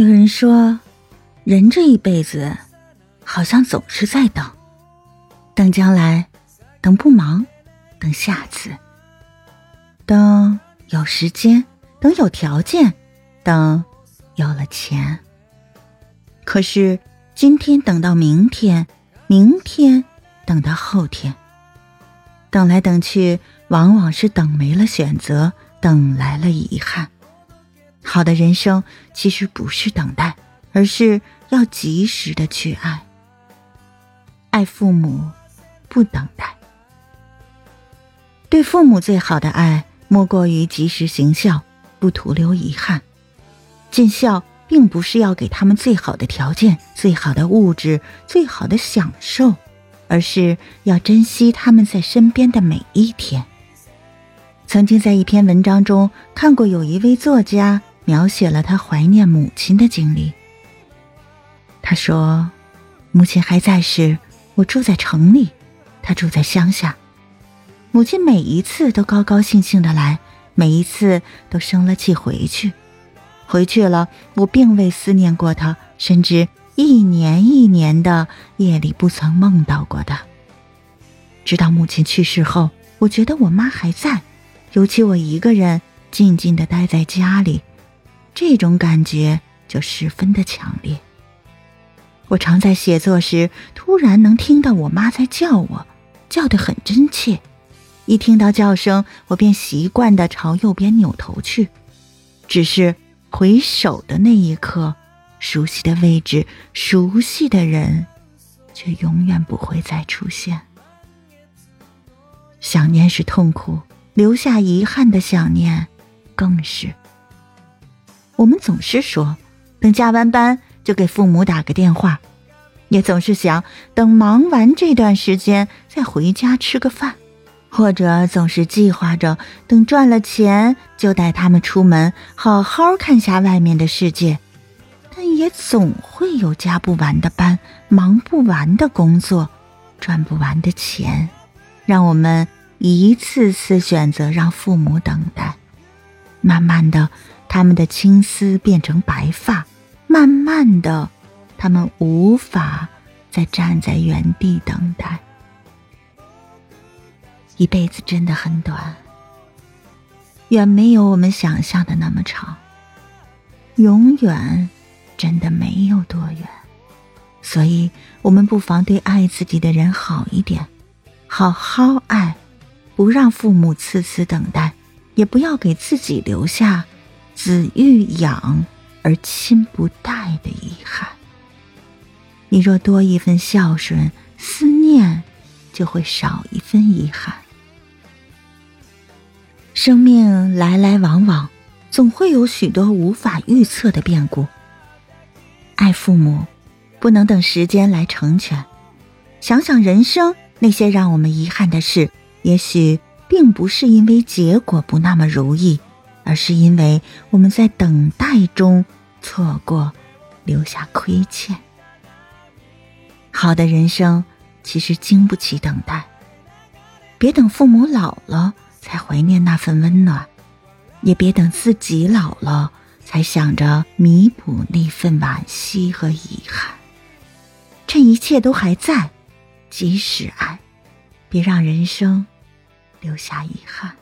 有人说，人这一辈子，好像总是在等，等将来，等不忙，等下次，等有时间，等有条件，等有了钱。可是今天等到明天，明天等到后天，等来等去，往往是等没了选择，等来了遗憾。好的人生其实不是等待，而是要及时的去爱。爱父母，不等待。对父母最好的爱，莫过于及时行孝，不徒留遗憾。尽孝，并不是要给他们最好的条件、最好的物质、最好的享受，而是要珍惜他们在身边的每一天。曾经在一篇文章中看过，有一位作家。描写了他怀念母亲的经历。他说：“母亲还在时，我住在城里，他住在乡下。母亲每一次都高高兴兴的来，每一次都生了气回去。回去了，我并未思念过他，甚至一年一年的夜里不曾梦到过他。直到母亲去世后，我觉得我妈还在，尤其我一个人静静的待在家里。”这种感觉就十分的强烈。我常在写作时，突然能听到我妈在叫我，叫得很真切。一听到叫声，我便习惯地朝右边扭头去。只是回首的那一刻，熟悉的位置、熟悉的人，却永远不会再出现。想念是痛苦，留下遗憾的想念，更是。我们总是说，等加完班就给父母打个电话，也总是想等忙完这段时间再回家吃个饭，或者总是计划着等赚了钱就带他们出门，好好看下外面的世界。但也总会有加不完的班，忙不完的工作，赚不完的钱，让我们一次次选择让父母等待，慢慢的。他们的青丝变成白发，慢慢的，他们无法再站在原地等待。一辈子真的很短，远没有我们想象的那么长。永远真的没有多远，所以我们不妨对爱自己的人好一点，好好爱，不让父母次次等待，也不要给自己留下。子欲养而亲不待的遗憾。你若多一份孝顺，思念就会少一分遗憾。生命来来往往，总会有许多无法预测的变故。爱父母，不能等时间来成全。想想人生那些让我们遗憾的事，也许并不是因为结果不那么如意。而是因为我们在等待中错过，留下亏欠。好的人生其实经不起等待，别等父母老了才怀念那份温暖，也别等自己老了才想着弥补那份惋惜和遗憾。趁一切都还在，及时爱，别让人生留下遗憾。